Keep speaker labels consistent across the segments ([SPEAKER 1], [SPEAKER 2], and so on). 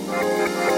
[SPEAKER 1] Música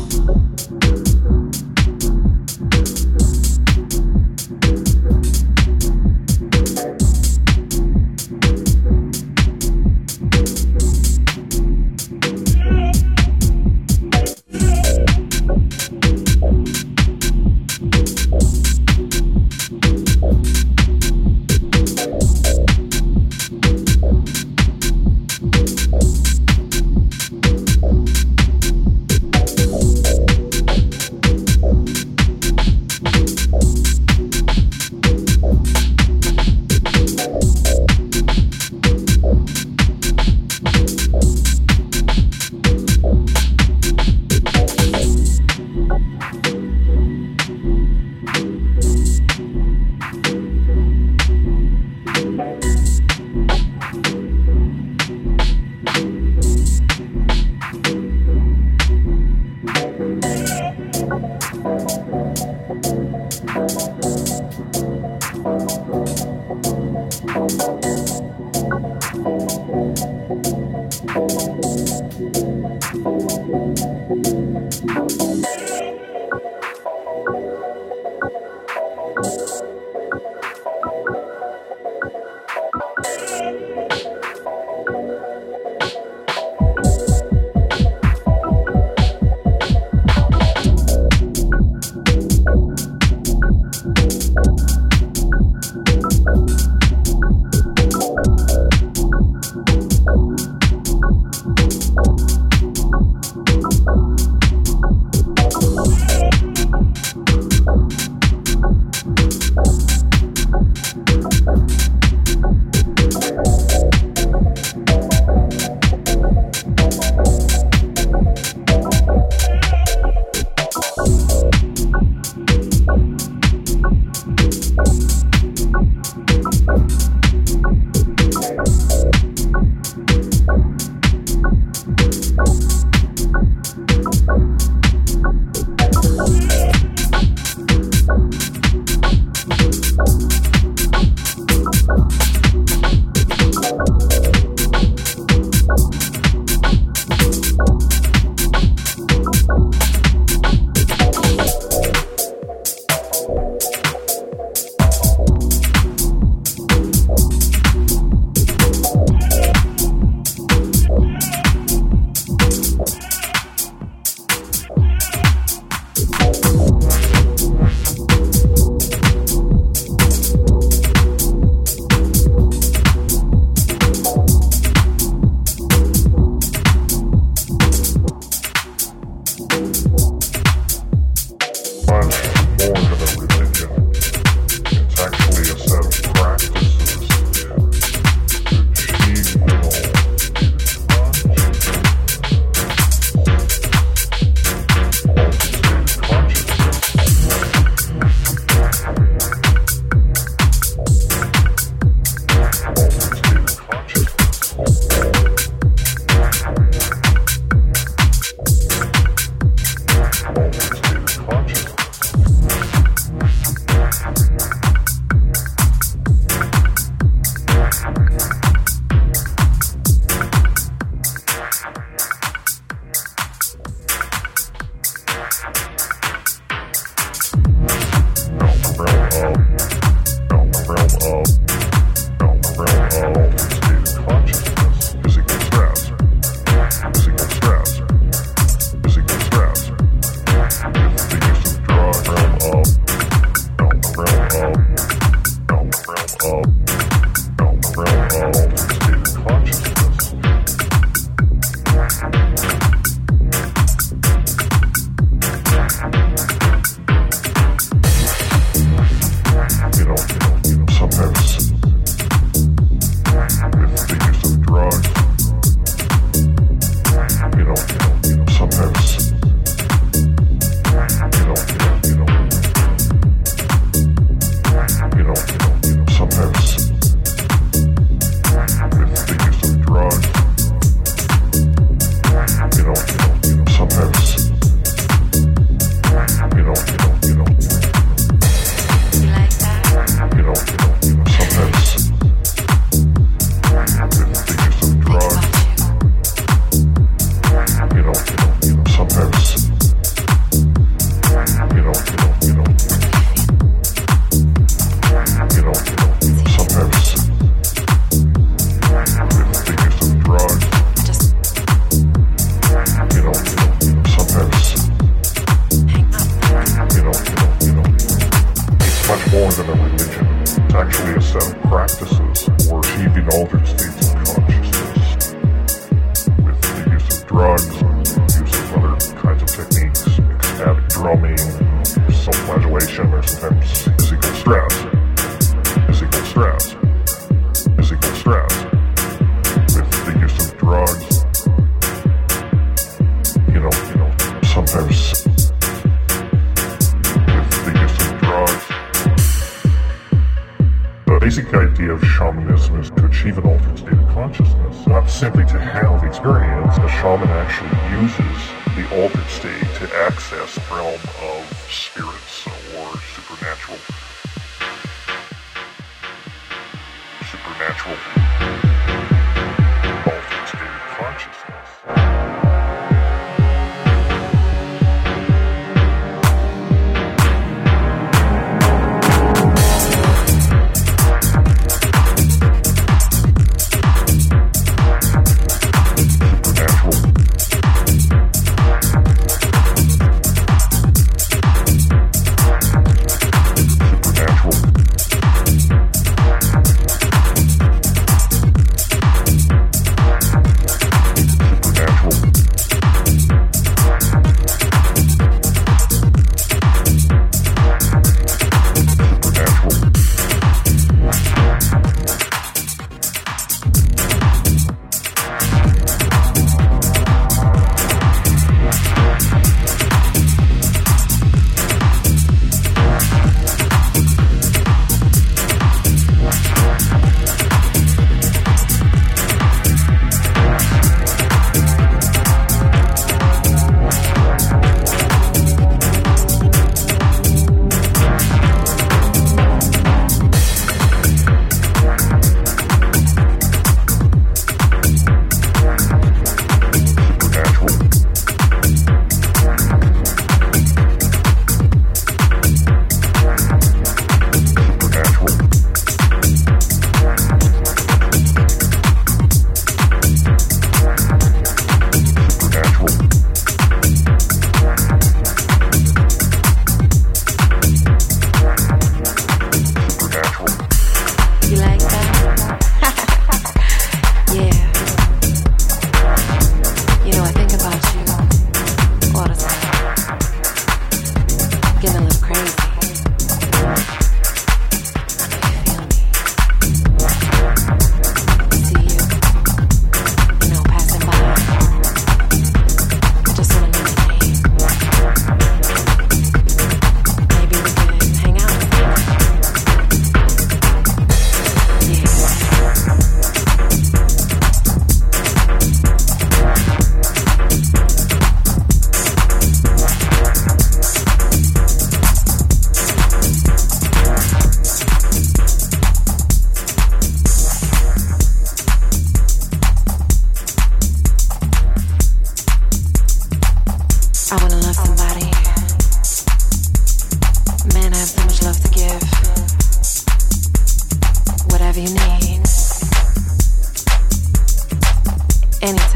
[SPEAKER 2] Anytime.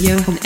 [SPEAKER 2] Is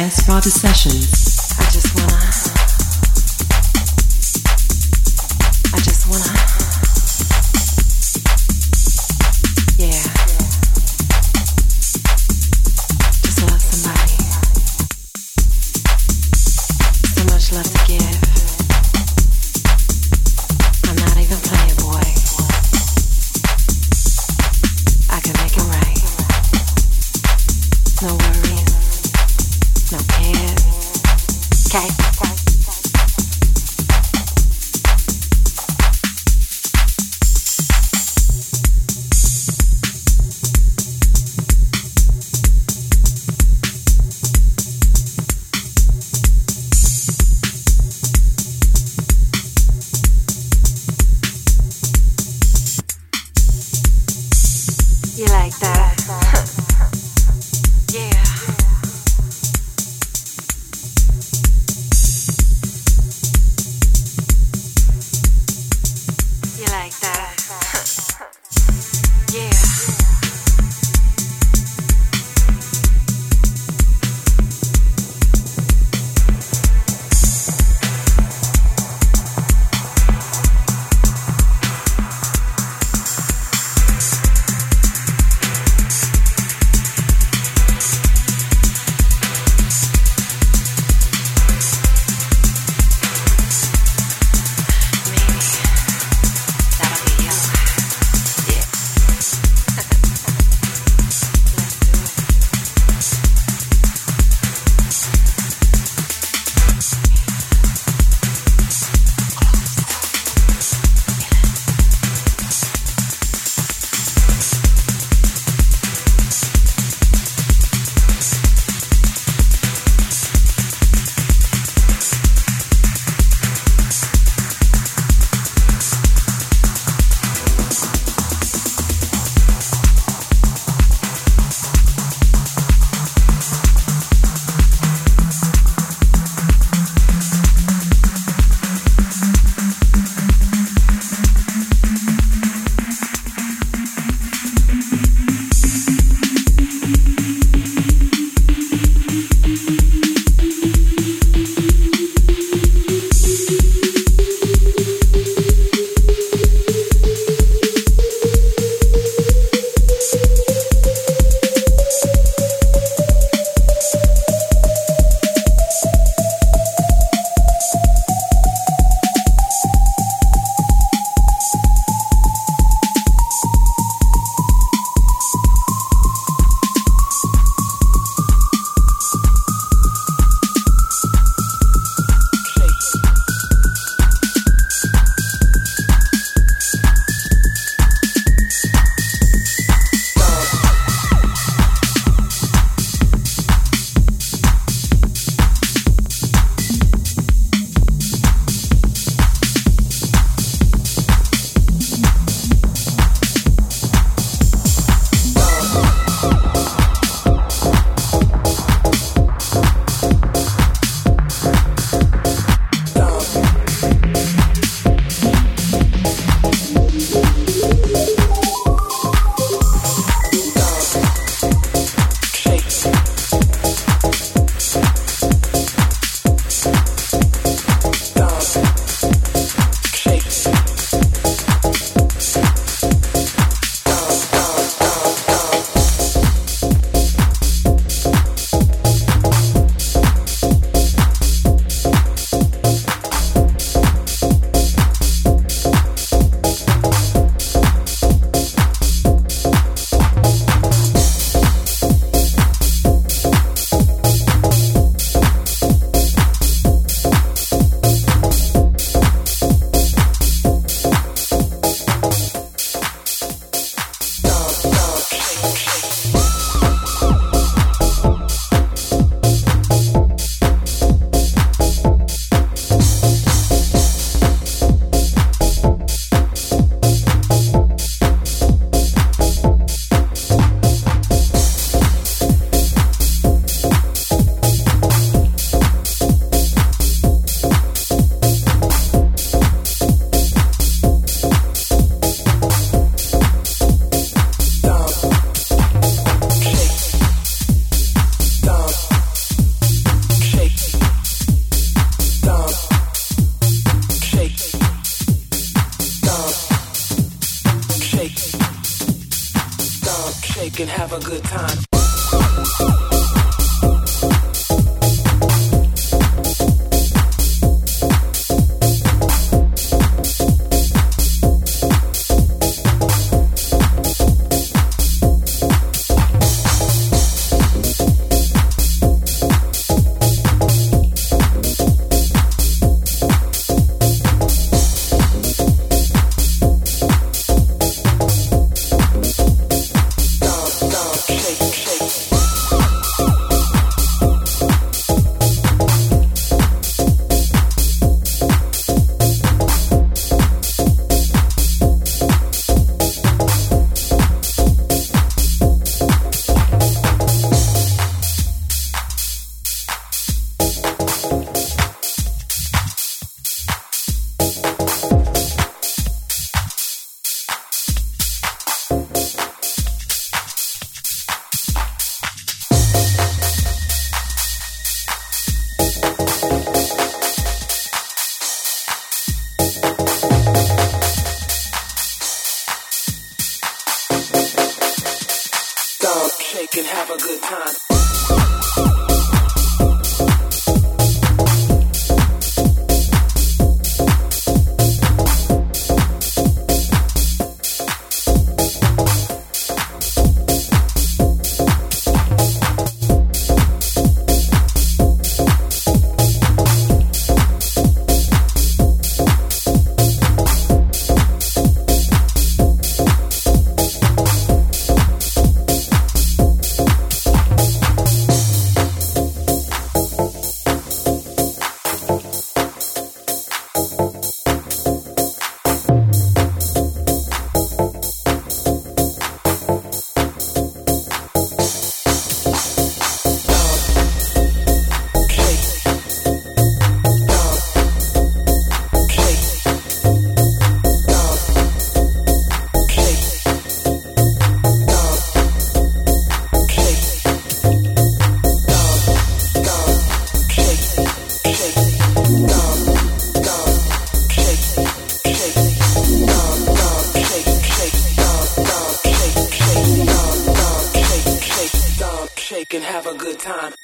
[SPEAKER 2] Shake and have a good time.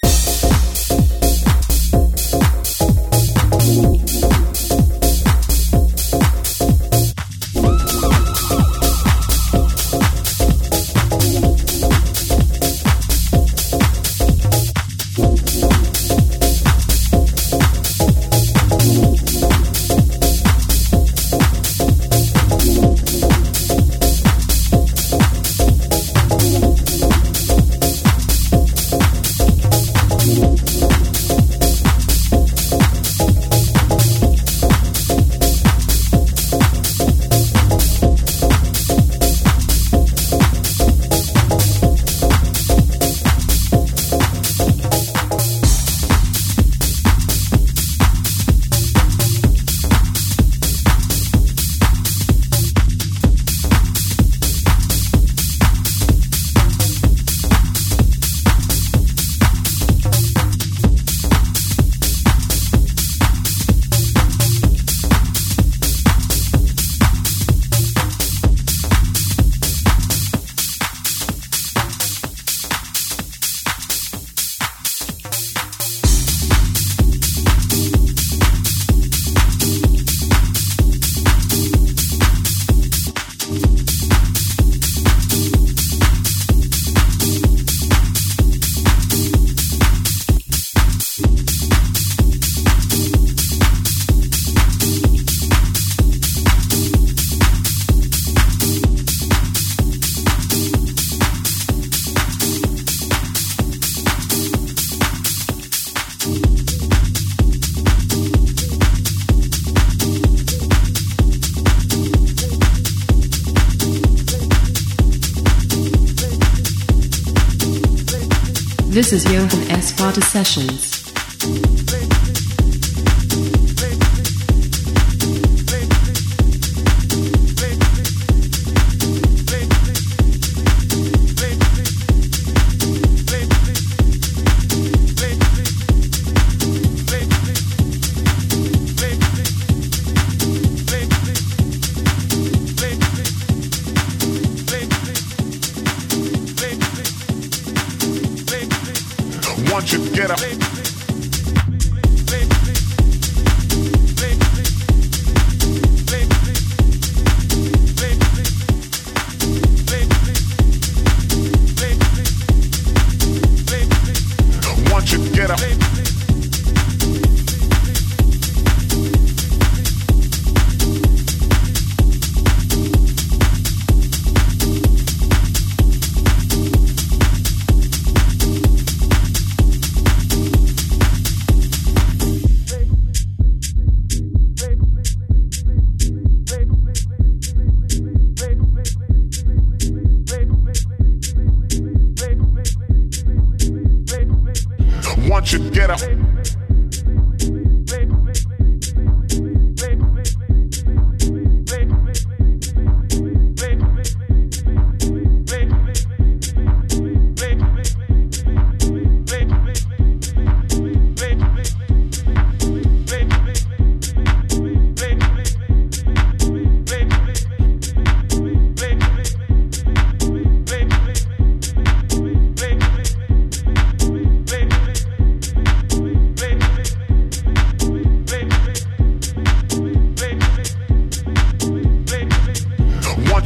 [SPEAKER 1] This is Johan S. Sparta Sessions.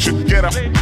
[SPEAKER 1] should get up.